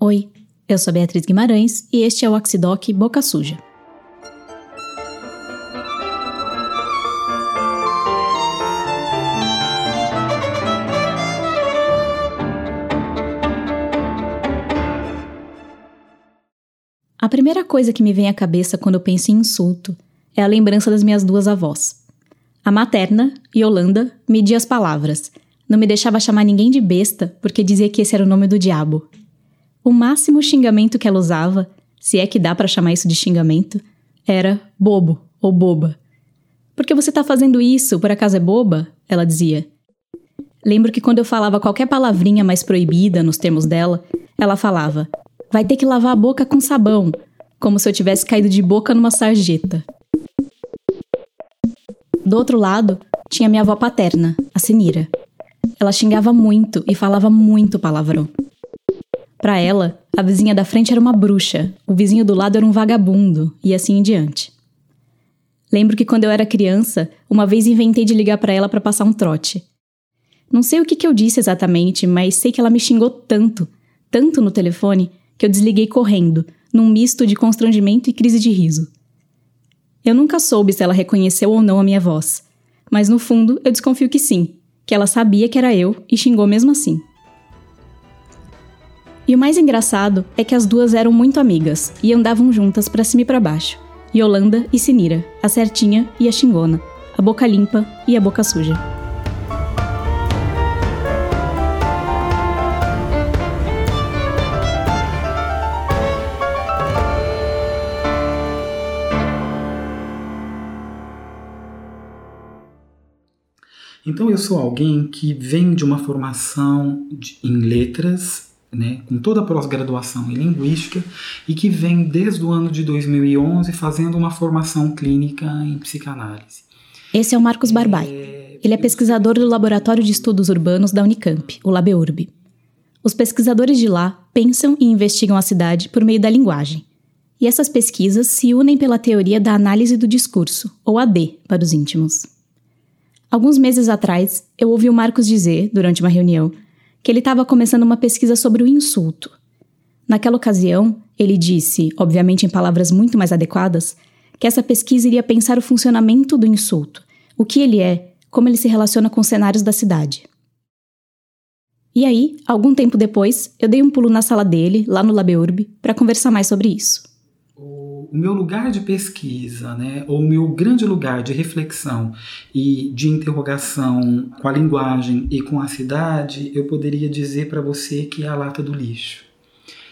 Oi, eu sou Beatriz Guimarães e este é o Oxidoc Boca Suja. A primeira coisa que me vem à cabeça quando eu penso em insulto é a lembrança das minhas duas avós. A materna, Yolanda, media as palavras. Não me deixava chamar ninguém de besta porque dizia que esse era o nome do diabo. O máximo xingamento que ela usava, se é que dá para chamar isso de xingamento, era bobo ou boba. Porque você tá fazendo isso, por acaso é boba? Ela dizia. Lembro que quando eu falava qualquer palavrinha mais proibida nos termos dela, ela falava: Vai ter que lavar a boca com sabão, como se eu tivesse caído de boca numa sarjeta. Do outro lado, tinha minha avó paterna, a Senira. Ela xingava muito e falava muito palavrão. Para ela, a vizinha da frente era uma bruxa, o vizinho do lado era um vagabundo, e assim em diante. Lembro que quando eu era criança, uma vez inventei de ligar para ela para passar um trote. Não sei o que, que eu disse exatamente, mas sei que ela me xingou tanto, tanto no telefone, que eu desliguei correndo, num misto de constrangimento e crise de riso. Eu nunca soube se ela reconheceu ou não a minha voz, mas no fundo eu desconfio que sim, que ela sabia que era eu e xingou mesmo assim. E o mais engraçado é que as duas eram muito amigas e andavam juntas para cima e para baixo. Yolanda e Sinira, a certinha e a xingona, a boca limpa e a boca suja. Então eu sou alguém que vem de uma formação de, em letras, né, com toda a pós-graduação em linguística e que vem desde o ano de 2011 fazendo uma formação clínica em psicanálise. Esse é o Marcos Barbai. É... Ele é pesquisador do Laboratório de Estudos Urbanos da Unicamp, o LabEurb. Os pesquisadores de lá pensam e investigam a cidade por meio da linguagem. E essas pesquisas se unem pela teoria da análise do discurso, ou AD para os íntimos. Alguns meses atrás, eu ouvi o Marcos dizer, durante uma reunião, que ele estava começando uma pesquisa sobre o insulto. Naquela ocasião, ele disse, obviamente em palavras muito mais adequadas, que essa pesquisa iria pensar o funcionamento do insulto, o que ele é, como ele se relaciona com os cenários da cidade. E aí, algum tempo depois, eu dei um pulo na sala dele, lá no LabEurb, para conversar mais sobre isso o meu lugar de pesquisa, né, ou o meu grande lugar de reflexão e de interrogação com a linguagem e com a cidade, eu poderia dizer para você que é a lata do lixo.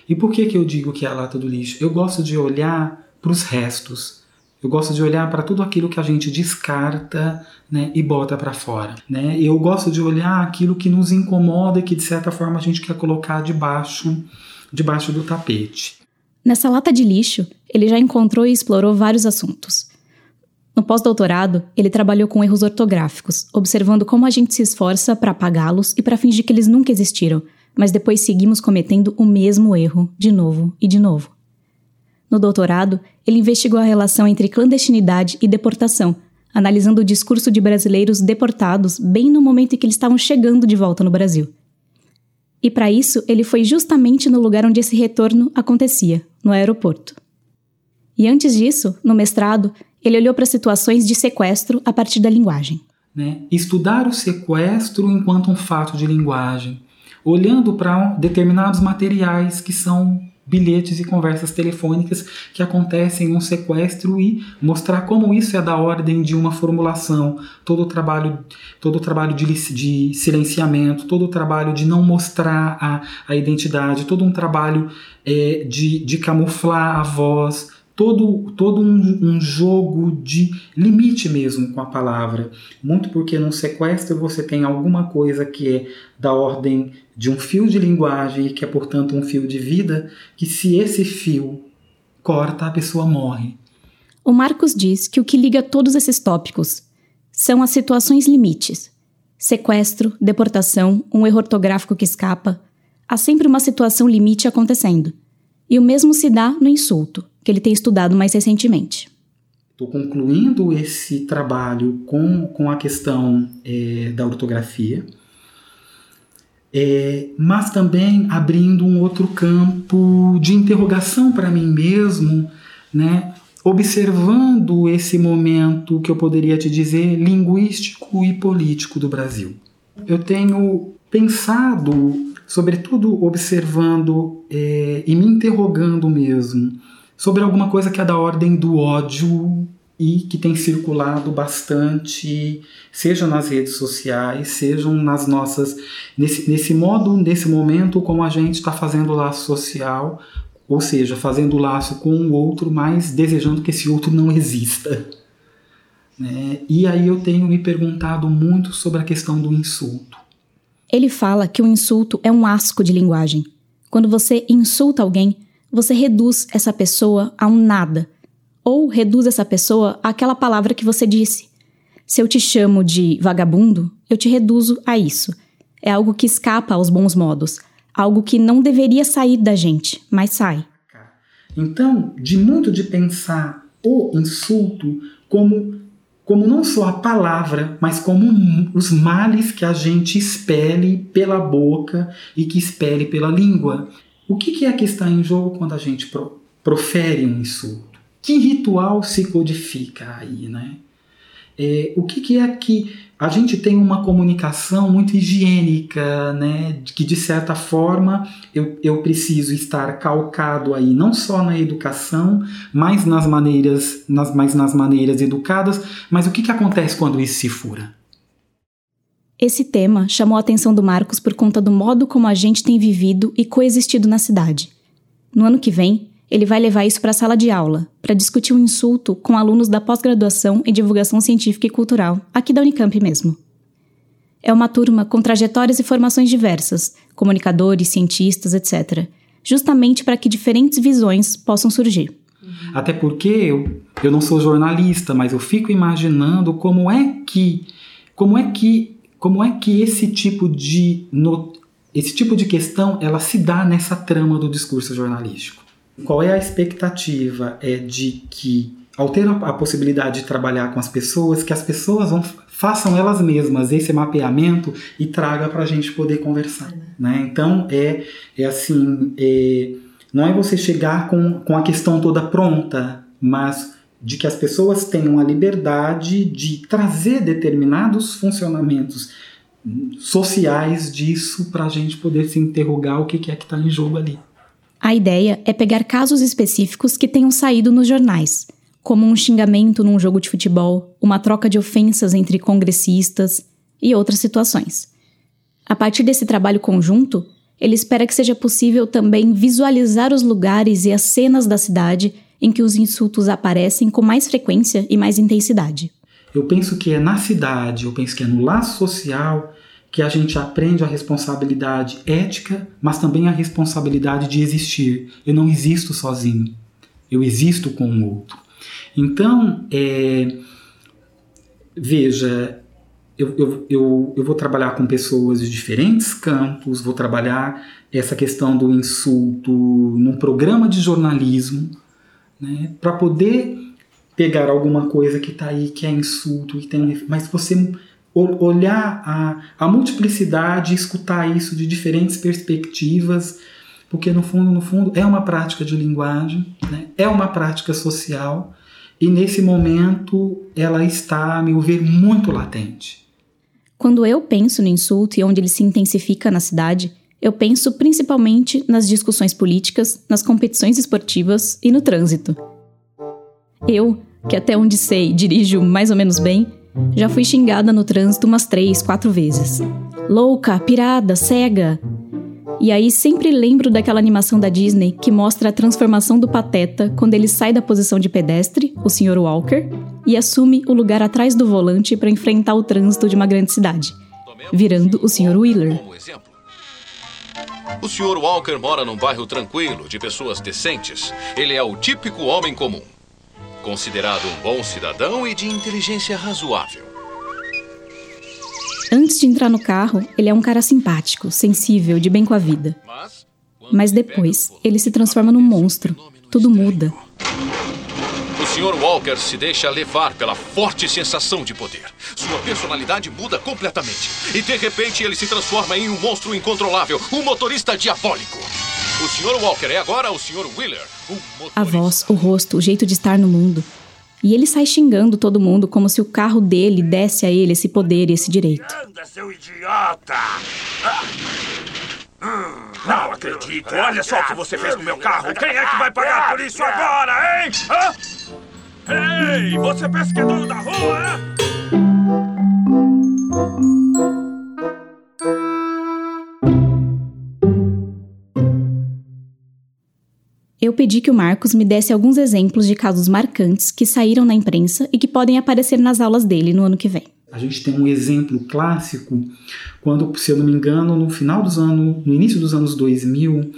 E por que, que eu digo que é a lata do lixo? Eu gosto de olhar para os restos. Eu gosto de olhar para tudo aquilo que a gente descarta né, e bota para fora. Né? Eu gosto de olhar aquilo que nos incomoda e que, de certa forma, a gente quer colocar debaixo, debaixo do tapete. Nessa lata de lixo, ele já encontrou e explorou vários assuntos. No pós-doutorado, ele trabalhou com erros ortográficos, observando como a gente se esforça para apagá-los e para fingir que eles nunca existiram, mas depois seguimos cometendo o mesmo erro, de novo e de novo. No doutorado, ele investigou a relação entre clandestinidade e deportação, analisando o discurso de brasileiros deportados bem no momento em que eles estavam chegando de volta no Brasil. E para isso, ele foi justamente no lugar onde esse retorno acontecia, no aeroporto. E antes disso, no mestrado, ele olhou para situações de sequestro a partir da linguagem. Né? Estudar o sequestro enquanto um fato de linguagem, olhando para determinados materiais que são bilhetes e conversas telefônicas que acontecem em um sequestro e mostrar como isso é da ordem de uma formulação, todo o trabalho, todo o trabalho de, de silenciamento, todo o trabalho de não mostrar a, a identidade, todo um trabalho é, de, de camuflar a voz, todo, todo um, um, jogo de limite mesmo com a palavra. Muito porque no sequestro você tem alguma coisa que é da ordem de um fio de linguagem e que é, portanto, um fio de vida, que se esse fio corta, a pessoa morre. O Marcos diz que o que liga todos esses tópicos são as situações limites. Sequestro, deportação, um erro ortográfico que escapa. Há sempre uma situação limite acontecendo. E o mesmo se dá no insulto que ele tem estudado mais recentemente. Estou concluindo esse trabalho com, com a questão é, da ortografia. é, mas também abrindo um outro campo de interrogação para mim mesmo, né? observando esse momento que eu poderia te dizer linguístico e político do Brasil. Eu tenho pensado, sobretudo observando é, e me interrogando mesmo sobre alguma coisa que é da ordem do ódio e que tem circulado bastante, seja nas redes sociais, sejam nas nossas. Nesse, nesse modo, nesse momento, como a gente está fazendo laço social, ou seja, fazendo laço com o outro, mas desejando que esse outro não exista. Né? E aí eu tenho me perguntado muito sobre a questão do insulto. Ele fala que o insulto é um asco de linguagem. Quando você insulta alguém, você reduz essa pessoa a um nada ou reduz essa pessoa àquela palavra que você disse. Se eu te chamo de vagabundo, eu te reduzo a isso. É algo que escapa aos bons modos, algo que não deveria sair da gente, mas sai. Então, de muito de pensar o insulto como como não só a palavra, mas como os males que a gente expele pela boca e que expele pela língua. O que é que está em jogo quando a gente profere um insulto? Que ritual se codifica aí, né? É, o que, que, é que a gente tem uma comunicação muito higiênica, né? Que de certa forma eu, eu preciso estar calcado aí não só na educação, mas nas maneiras, nas, mas nas maneiras educadas. Mas o que, que acontece quando isso se fura? Esse tema chamou a atenção do Marcos por conta do modo como a gente tem vivido e coexistido na cidade. No ano que vem, ele vai levar isso para a sala de aula, para discutir um insulto com alunos da pós-graduação em divulgação científica e cultural, aqui da Unicamp mesmo. É uma turma com trajetórias e formações diversas, comunicadores, cientistas, etc., justamente para que diferentes visões possam surgir. Até porque eu, eu não sou jornalista, mas eu fico imaginando como é que como é que como é que esse tipo de esse tipo de questão ela se dá nessa trama do discurso jornalístico. Qual é a expectativa? É de que, ao ter a possibilidade de trabalhar com as pessoas, que as pessoas vão, façam elas mesmas esse mapeamento e traga para a gente poder conversar. Né? Então, é, é assim, é, não é você chegar com, com a questão toda pronta, mas de que as pessoas tenham a liberdade de trazer determinados funcionamentos sociais disso para a gente poder se interrogar o que é que está em jogo ali. A ideia é pegar casos específicos que tenham saído nos jornais, como um xingamento num jogo de futebol, uma troca de ofensas entre congressistas e outras situações. A partir desse trabalho conjunto, ele espera que seja possível também visualizar os lugares e as cenas da cidade em que os insultos aparecem com mais frequência e mais intensidade. Eu penso que é na cidade, eu penso que é no laço social que a gente aprende a responsabilidade ética, mas também a responsabilidade de existir. Eu não existo sozinho, eu existo com o outro. Então, é, veja, eu, eu, eu, eu vou trabalhar com pessoas de diferentes campos, vou trabalhar essa questão do insulto num programa de jornalismo, né, para poder pegar alguma coisa que está aí que é insulto, que tem mas você olhar a, a multiplicidade, escutar isso de diferentes perspectivas, porque no fundo, no fundo, é uma prática de linguagem, né? é uma prática social, e nesse momento ela está, a meu ver, muito latente. Quando eu penso no insulto e onde ele se intensifica na cidade, eu penso principalmente nas discussões políticas, nas competições esportivas e no trânsito. Eu, que até onde sei dirijo mais ou menos bem, já fui xingada no trânsito umas três, quatro vezes. Louca, pirada, cega. E aí sempre lembro daquela animação da Disney que mostra a transformação do Pateta quando ele sai da posição de pedestre, o Sr. Walker, e assume o lugar atrás do volante para enfrentar o trânsito de uma grande cidade, virando o Sr. Wheeler. O Sr. Walker mora num bairro tranquilo, de pessoas decentes. Ele é o típico homem comum considerado um bom cidadão e de inteligência razoável. Antes de entrar no carro, ele é um cara simpático, sensível, de bem com a vida. Mas depois, ele se transforma num monstro. Tudo muda. O Sr. Walker se deixa levar pela forte sensação de poder. Sua personalidade muda completamente. E de repente ele se transforma em um monstro incontrolável, um motorista diabólico. O Sr. Walker é agora o Sr. Wheeler, um motorista... A voz, o rosto, o jeito de estar no mundo. E ele sai xingando todo mundo como se o carro dele desse a ele esse poder e esse direito. Anda, seu idiota! Ah. Não acredito! Olha só o que você fez no meu carro! Quem é que vai pagar por isso agora, hein? Hã? Ei, você pensa que é dono da rua, Eu pedi que o Marcos me desse alguns exemplos de casos marcantes que saíram na imprensa e que podem aparecer nas aulas dele no ano que vem. A gente tem um exemplo clássico quando, se eu não me engano, no final dos anos, no início dos anos 2000,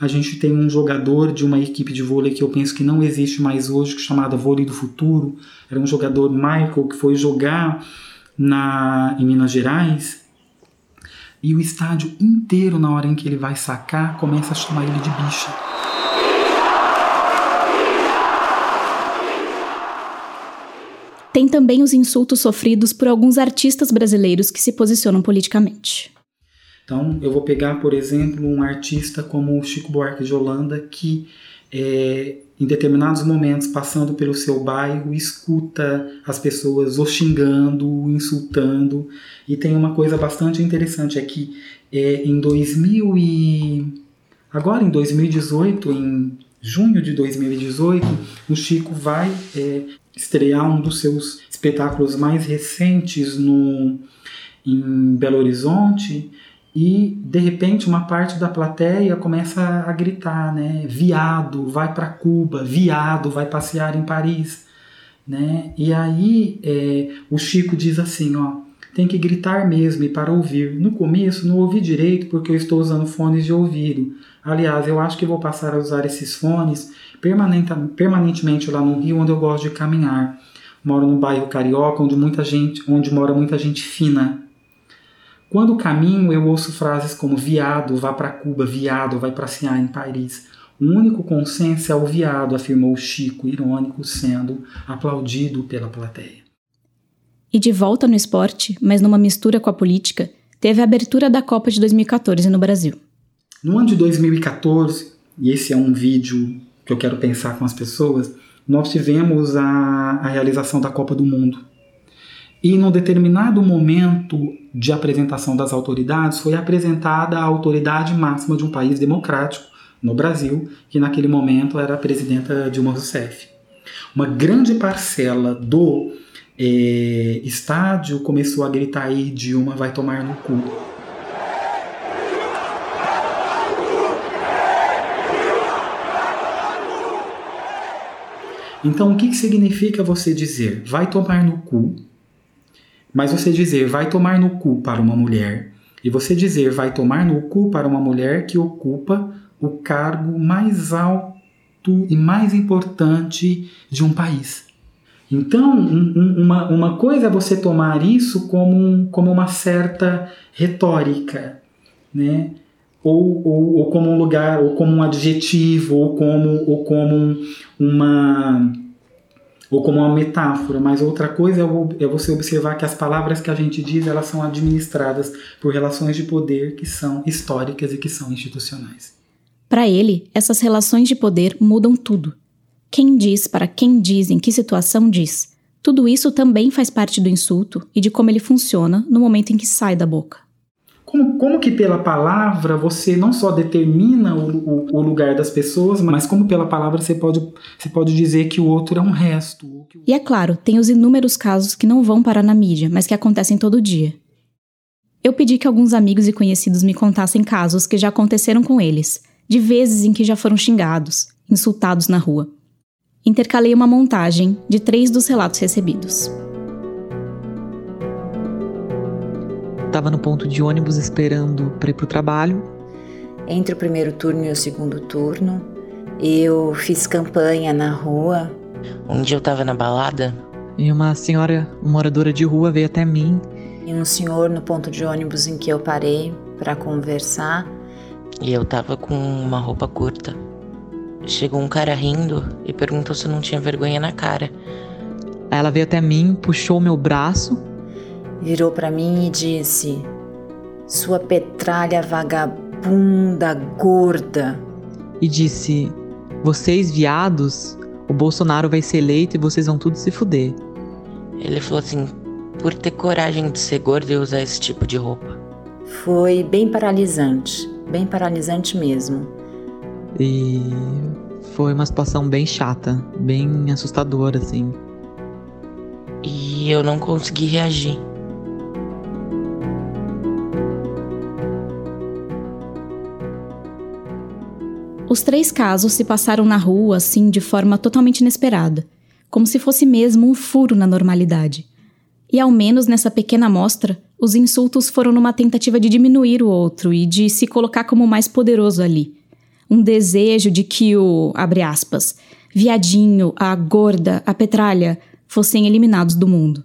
a gente tem um jogador de uma equipe de vôlei que eu penso que não existe mais hoje, é chamada Vôlei do Futuro. Era um jogador Michael que foi jogar na em Minas Gerais e o estádio inteiro na hora em que ele vai sacar começa a chamar ele de bicha. Tem também os insultos sofridos por alguns artistas brasileiros que se posicionam politicamente. Então, eu vou pegar, por exemplo, um artista como o Chico Buarque de Holanda, que é, em determinados momentos, passando pelo seu bairro, escuta as pessoas o xingando, o insultando. E tem uma coisa bastante interessante, é que é, em 2000 e... Agora, em 2018, em junho de 2018, o Chico vai é, estrear um dos seus espetáculos mais recentes no, em Belo Horizonte, e de repente uma parte da plateia começa a gritar, né? Viado, vai para Cuba, viado, vai passear em Paris, né? E aí é, o Chico diz assim, ó, tem que gritar mesmo e para ouvir. No começo não ouvi direito porque eu estou usando fones de ouvido. Aliás, eu acho que vou passar a usar esses fones permanentemente lá no Rio, onde eu gosto de caminhar. Moro no bairro Carioca, onde muita gente, onde mora muita gente fina, quando caminho, eu ouço frases como viado, vá para Cuba, viado, vai passear em Paris. O único consenso é o viado, afirmou Chico, irônico, sendo aplaudido pela plateia. E de volta no esporte, mas numa mistura com a política, teve a abertura da Copa de 2014 no Brasil. No ano de 2014, e esse é um vídeo que eu quero pensar com as pessoas, nós tivemos a, a realização da Copa do Mundo. E num determinado momento de apresentação das autoridades, foi apresentada a autoridade máxima de um país democrático, no Brasil, que naquele momento era a presidenta Dilma Rousseff. Uma grande parcela do é, estádio começou a gritar aí: Dilma vai tomar no cu. Então, o que, que significa você dizer vai tomar no cu mas você dizer vai tomar no cu para uma mulher e você dizer vai tomar no cu para uma mulher que ocupa o cargo mais alto e mais importante de um país. Então, um, uma, uma coisa é você tomar isso como, como uma certa retórica, né? Ou, ou, ou, como um lugar, ou como um adjetivo, ou como, ou como uma ou como uma metáfora, mas outra coisa é, é você observar que as palavras que a gente diz elas são administradas por relações de poder que são históricas e que são institucionais. Para ele, essas relações de poder mudam tudo. Quem diz para quem diz em que situação diz. Tudo isso também faz parte do insulto e de como ele funciona no momento em que sai da boca. Como, como que pela palavra você não só determina o, o, o, lugar das pessoas, mas como pela palavra você pode, você pode dizer que o outro é um resto. E é claro, tem os inúmeros casos que não vão parar na mídia, mas que acontecem todo dia. Eu pedi que alguns amigos e conhecidos me contassem casos que já aconteceram com eles, de vezes em que já foram xingados, insultados na rua. Intercalei uma montagem de três dos relatos recebidos. Tava no ponto de ônibus esperando para ir pro trabalho. Entre o primeiro turno e o segundo turno, eu fiz campanha na rua. Um dia eu tava na balada. E uma senhora, moradora de rua, veio até mim. E um senhor no ponto de ônibus em que eu parei para conversar. E eu tava com uma roupa curta. chegou um cara rindo e perguntou se eu não tinha vergonha na cara. Aí ela veio até mim, puxou meu braço, Virou para mim e disse: Sua petralha vagabunda gorda. e disse: Vocês, viados, o Bolsonaro vai ser eleito e vocês vão tudo se fuder. Ele falou assim: por ter coragem de ser gordo e usar esse tipo de roupa. Foi bem paralisante, bem paralisante mesmo. E foi uma situação bem chata, bem assustadora, assim. E eu não consegui reagir. Os três casos se passaram na rua, assim, de forma totalmente inesperada, como se fosse mesmo um furo na normalidade. E ao menos nessa pequena amostra, os insultos foram numa tentativa de diminuir o outro e de se colocar como mais poderoso ali. Um desejo de que o, abre aspas, viadinho, a gorda, a petralha, fossem eliminados do mundo.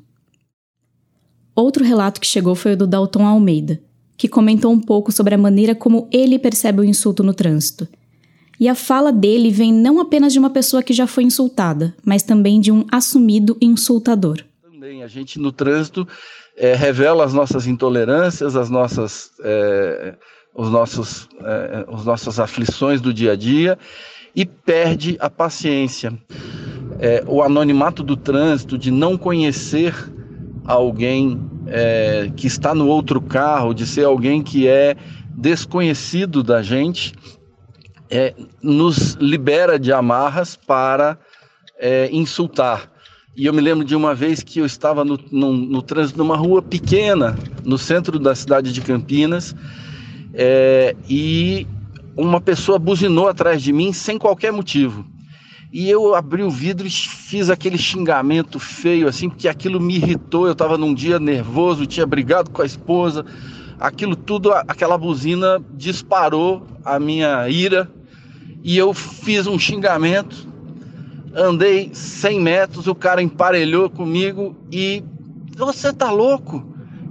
Outro relato que chegou foi o do Dalton Almeida, que comentou um pouco sobre a maneira como ele percebe o insulto no trânsito. E a fala dele vem não apenas de uma pessoa que já foi insultada, mas também de um assumido insultador. Também a gente no trânsito é, revela as nossas intolerâncias, as nossas, é, os nossos, é, os nossas aflições do dia a dia e perde a paciência. É, o anonimato do trânsito, de não conhecer alguém é, que está no outro carro, de ser alguém que é desconhecido da gente, é, nos libera de amarras para é, insultar. E eu me lembro de uma vez que eu estava no, no, no trânsito numa rua pequena, no centro da cidade de Campinas, é, e uma pessoa buzinou atrás de mim sem qualquer motivo. E eu abri o vidro e fiz aquele xingamento feio, assim, porque aquilo me irritou. Eu estava num dia nervoso, tinha brigado com a esposa. Aquilo tudo, aquela buzina disparou a minha ira e eu fiz um xingamento. Andei 100 metros, o cara emparelhou comigo e você tá louco?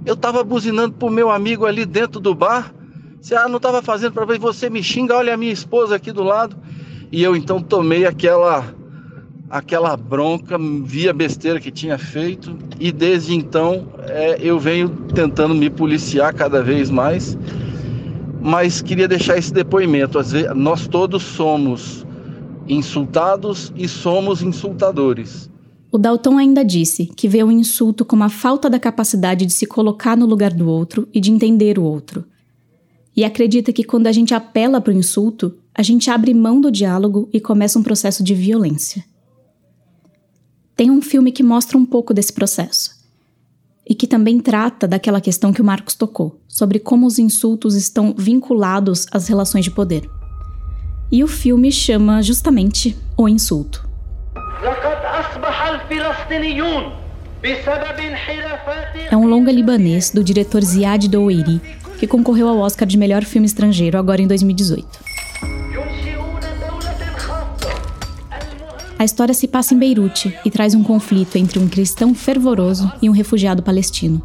Eu tava buzinando pro meu amigo ali dentro do bar. Você ah, não tava fazendo para ver você me xinga, olha a minha esposa aqui do lado. E eu então tomei aquela aquela bronca, vi a besteira que tinha feito e desde então é, eu venho tentando me policiar cada vez mais. Mas queria deixar esse depoimento. Nós todos somos insultados e somos insultadores. O Dalton ainda disse que vê o insulto como a falta da capacidade de se colocar no lugar do outro e de entender o outro. E acredita que quando a gente apela para o insulto, a gente abre mão do diálogo e começa um processo de violência. Tem um filme que mostra um pouco desse processo. E que também trata daquela questão que o Marcos tocou, sobre como os insultos estão vinculados às relações de poder. E o filme chama justamente O Insulto. É um longa libanês do diretor Ziad Doueiri, que concorreu ao Oscar de melhor filme estrangeiro agora em 2018. A história se passa em Beirute e traz um conflito entre um cristão fervoroso e um refugiado palestino.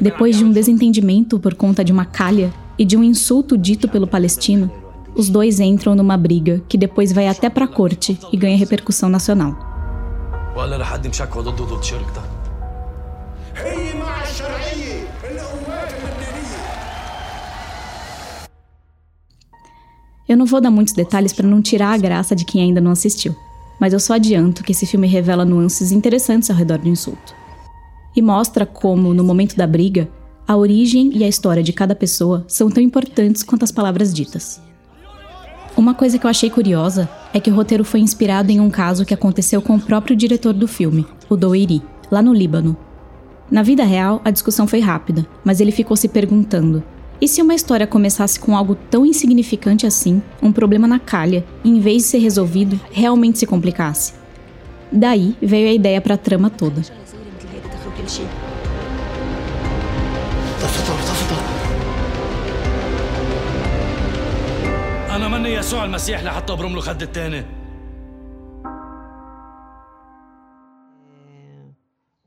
Depois de um desentendimento por conta de uma calha e de um insulto dito pelo palestino, os dois entram numa briga que depois vai até para a corte e ganha repercussão nacional. Eu não vou dar muitos detalhes para não tirar a graça de quem ainda não assistiu, mas eu só adianto que esse filme revela nuances interessantes ao redor do insulto. E mostra como, no momento da briga, a origem e a história de cada pessoa são tão importantes quanto as palavras ditas. Uma coisa que eu achei curiosa é que o roteiro foi inspirado em um caso que aconteceu com o próprio diretor do filme, o Doueiri, lá no Líbano. Na vida real, a discussão foi rápida, mas ele ficou se perguntando: e se uma história começasse com algo tão insignificante assim, um problema na calha, e em vez de ser resolvido, realmente se complicasse? Daí veio a ideia para a trama toda. أنا مني يسوع المسيح لحتى أبرم له خد التاني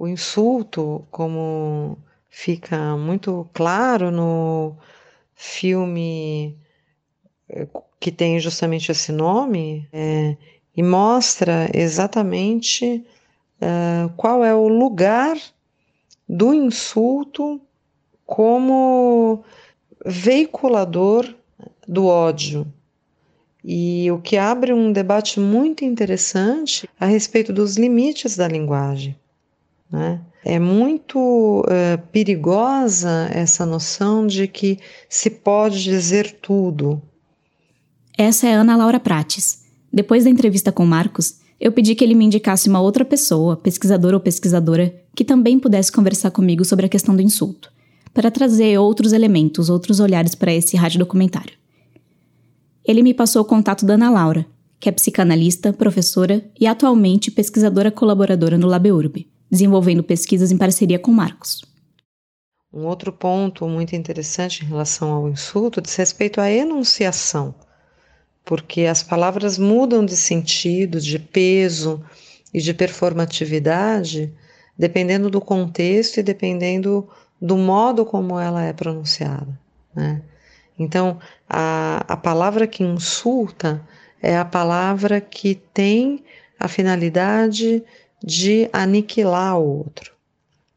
O insulto, como fica muito claro no filme que tem justamente esse nome é, e mostra exatamente uh, qual é o lugar do insulto como veiculador do ódio. E o que abre um debate muito interessante a respeito dos limites da linguagem. Né? É muito uh, perigosa essa noção de que se pode dizer tudo. Essa é Ana Laura Prates. Depois da entrevista com Marcos, eu pedi que ele me indicasse uma outra pessoa, pesquisador ou pesquisadora, que também pudesse conversar comigo sobre a questão do insulto, para trazer outros elementos, outros olhares para esse rádio documentário. Ele me passou o contato da Ana Laura, que é psicanalista, professora e atualmente pesquisadora colaboradora no LabEurb, desenvolvendo pesquisas em parceria com Marcos. Um outro ponto muito interessante em relação ao insulto diz respeito à enunciação porque as palavras mudam de sentido, de peso e de performatividade dependendo do contexto e dependendo do modo como ela é pronunciada. Né? Então, a, a palavra que insulta é a palavra que tem a finalidade de aniquilar o outro,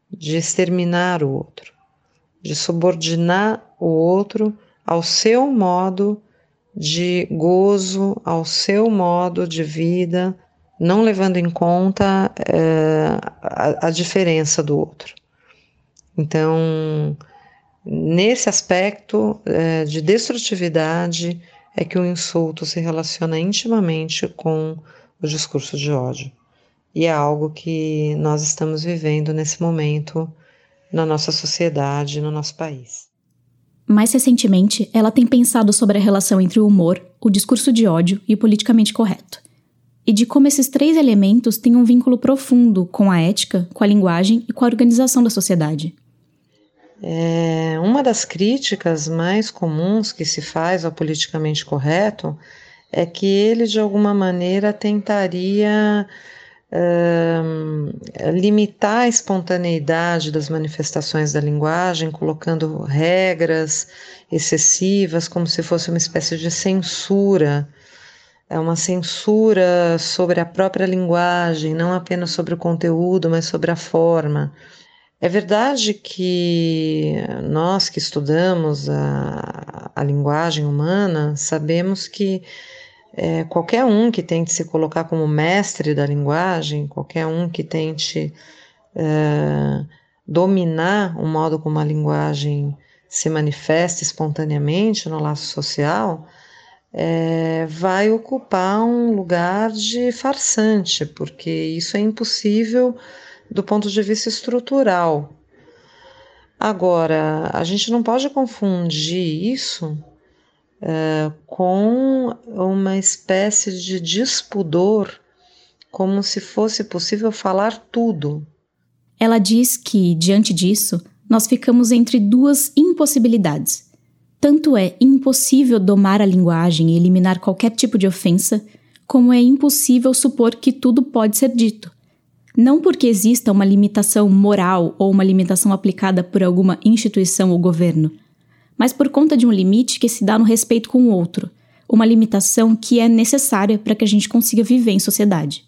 de exterminar o outro, de subordinar o outro ao seu modo de gozo ao seu modo de vida, não levando em conta é, a, a diferença do outro. Então, nesse aspecto é, de destrutividade, é que o insulto se relaciona intimamente com o discurso de ódio. E é algo que nós estamos vivendo nesse momento na nossa sociedade, no nosso país. Mais recentemente, ela tem pensado sobre a relação entre o humor, o discurso de ódio e o politicamente correto. E de como esses três elementos têm um vínculo profundo com a ética, com a linguagem e com a organização da sociedade. É, uma das críticas mais comuns que se faz ao politicamente correto é que ele, de alguma maneira, tentaria limitar a espontaneidade das manifestações da linguagem, colocando regras excessivas, como se fosse uma espécie de censura. É uma censura sobre a própria linguagem, não apenas sobre o conteúdo, mas sobre a forma. É verdade que nós que estudamos a, a linguagem humana sabemos que é, qualquer um que tente se colocar como mestre da linguagem, qualquer um que tente é, dominar o modo como a linguagem se manifesta espontaneamente no laço social, é, vai ocupar um lugar de farsante, porque isso é impossível do ponto de vista estrutural. Agora, a gente não pode confundir isso com uma espécie de despudor, como se fosse possível falar tudo. Ela diz que, diante disso, nós ficamos entre duas impossibilidades. Tanto é impossível domar a linguagem e eliminar qualquer tipo de ofensa, como é impossível supor que tudo pode ser dito. Não porque exista uma limitação moral ou uma limitação aplicada por alguma instituição ou governo, mas por conta de um limite que se dá no respeito com o outro, uma limitação que é necessária para que a gente consiga viver em sociedade.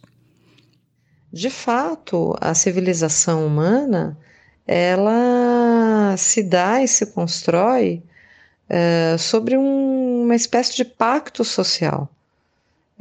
De fato, a civilização humana ela se dá e se constrói é, sobre um, uma espécie de pacto social,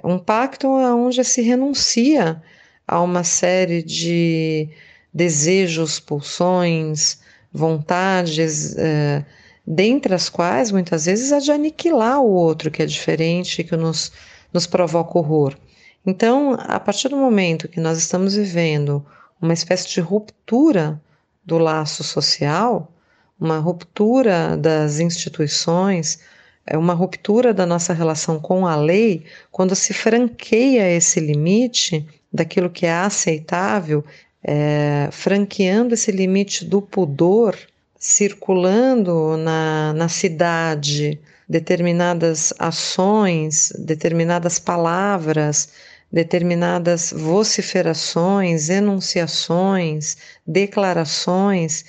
um pacto onde se renuncia a uma série de desejos, pulsões, vontades, é, dentre as quais muitas vezes a de aniquilar o outro que é diferente, que nos, nos provoca horror. Então, a partir do momento que nós estamos vivendo uma espécie de ruptura do laço social, uma ruptura das instituições, é uma ruptura da nossa relação com a lei, quando se franqueia esse limite daquilo que é aceitável, é, franqueando esse limite do pudor circulando na, na cidade determinadas ações, determinadas palavras, determinadas vociferações, enunciações, declarações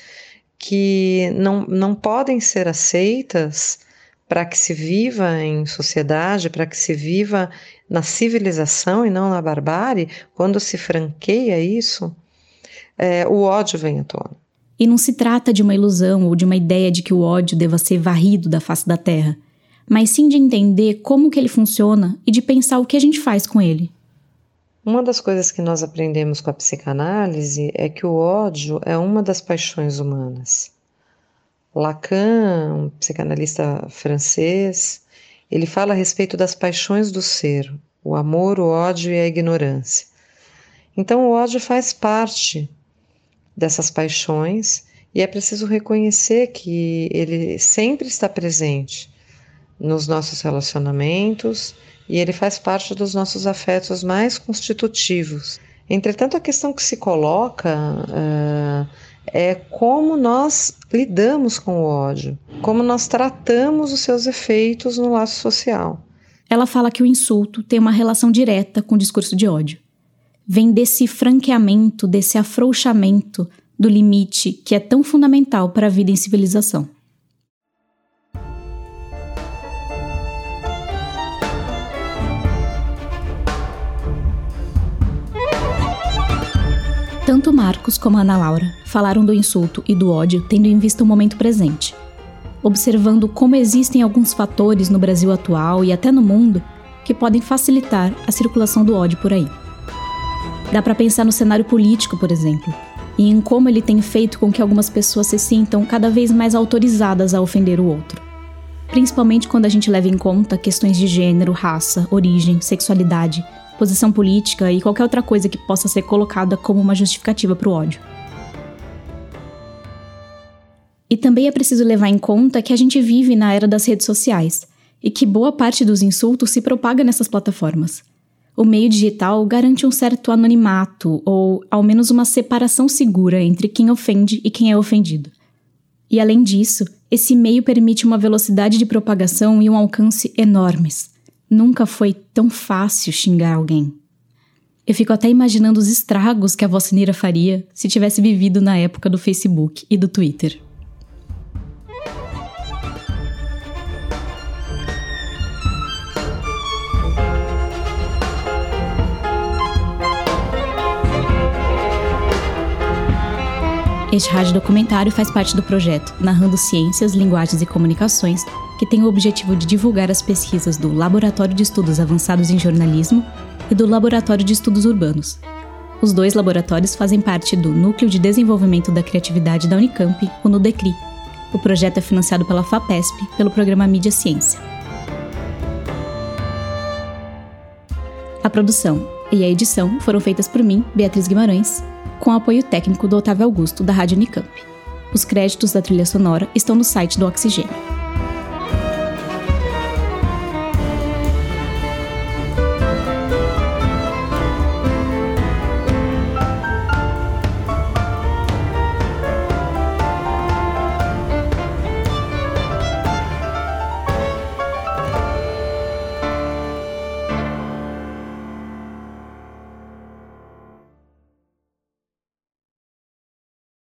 que não, não podem ser aceitas para que se viva em sociedade, para que se viva na civilização e não na barbárie, quando se franqueia isso, é, o ódio vem à tona. E não se trata de uma ilusão ou de uma ideia de que o ódio deva ser varrido da face da terra, mas sim de entender como que ele funciona e de pensar o que a gente faz com ele. Uma das coisas que nós aprendemos com a psicanálise é que o ódio é uma das paixões humanas. Lacan, um psicanalista francês, ele fala a respeito das paixões do ser, o amor, o ódio e a ignorância. Então, o ódio faz parte dessas paixões e é preciso reconhecer que ele sempre está presente nos nossos relacionamentos e ele faz parte dos nossos afetos mais constitutivos. Entretanto, a questão que se coloca uh, é como nós lidamos com o ódio, como nós tratamos os seus efeitos no laço social. Ela fala que o insulto tem uma relação direta com o discurso de ódio. Vem desse franqueamento, desse afrouxamento do limite que é tão fundamental para a vida em civilização. Tanto Marcos como Ana Laura falaram do insulto e do ódio tendo em vista o momento presente, observando como existem alguns fatores no Brasil atual e até no mundo que podem facilitar a circulação do ódio por aí. Dá para pensar no cenário político, por exemplo, e em como ele tem feito com que algumas pessoas se sintam cada vez mais autorizadas a ofender o outro. Principalmente quando a gente leva em conta questões de gênero, raça, origem, sexualidade posição política e qualquer outra coisa que possa ser colocada como uma justificativa para o ódio. E também é preciso levar em conta que a gente vive na era das redes sociais e que boa parte dos insultos se propaga nessas plataformas. O meio digital garante um certo anonimato ou, ao menos, uma separação segura entre quem ofende e quem é ofendido. E além disso, esse meio permite uma velocidade de propagação e um alcance enormes. Nunca foi tão fácil xingar alguém. Eu fico até imaginando os estragos que a Vocineira faria se tivesse vivido na época do Facebook e do Twitter. Este rádio documentário faz parte do projeto Narrando Ciências, Linguagens e Comunicações que tem o objetivo de divulgar as pesquisas do Laboratório de Estudos Avançados em Jornalismo e do Laboratório de Estudos Urbanos. Os dois laboratórios fazem parte do Núcleo de Desenvolvimento da Criatividade da Unicamp, o NUDECRI. O projeto é financiado pela FAPESP, pelo programa Mídia Ciência. A produção e a edição foram feitas por mim, Beatriz Guimarães, com apoio técnico do Otávio Augusto, da Rádio Unicamp. Os créditos da trilha sonora estão no site do Oxigênio.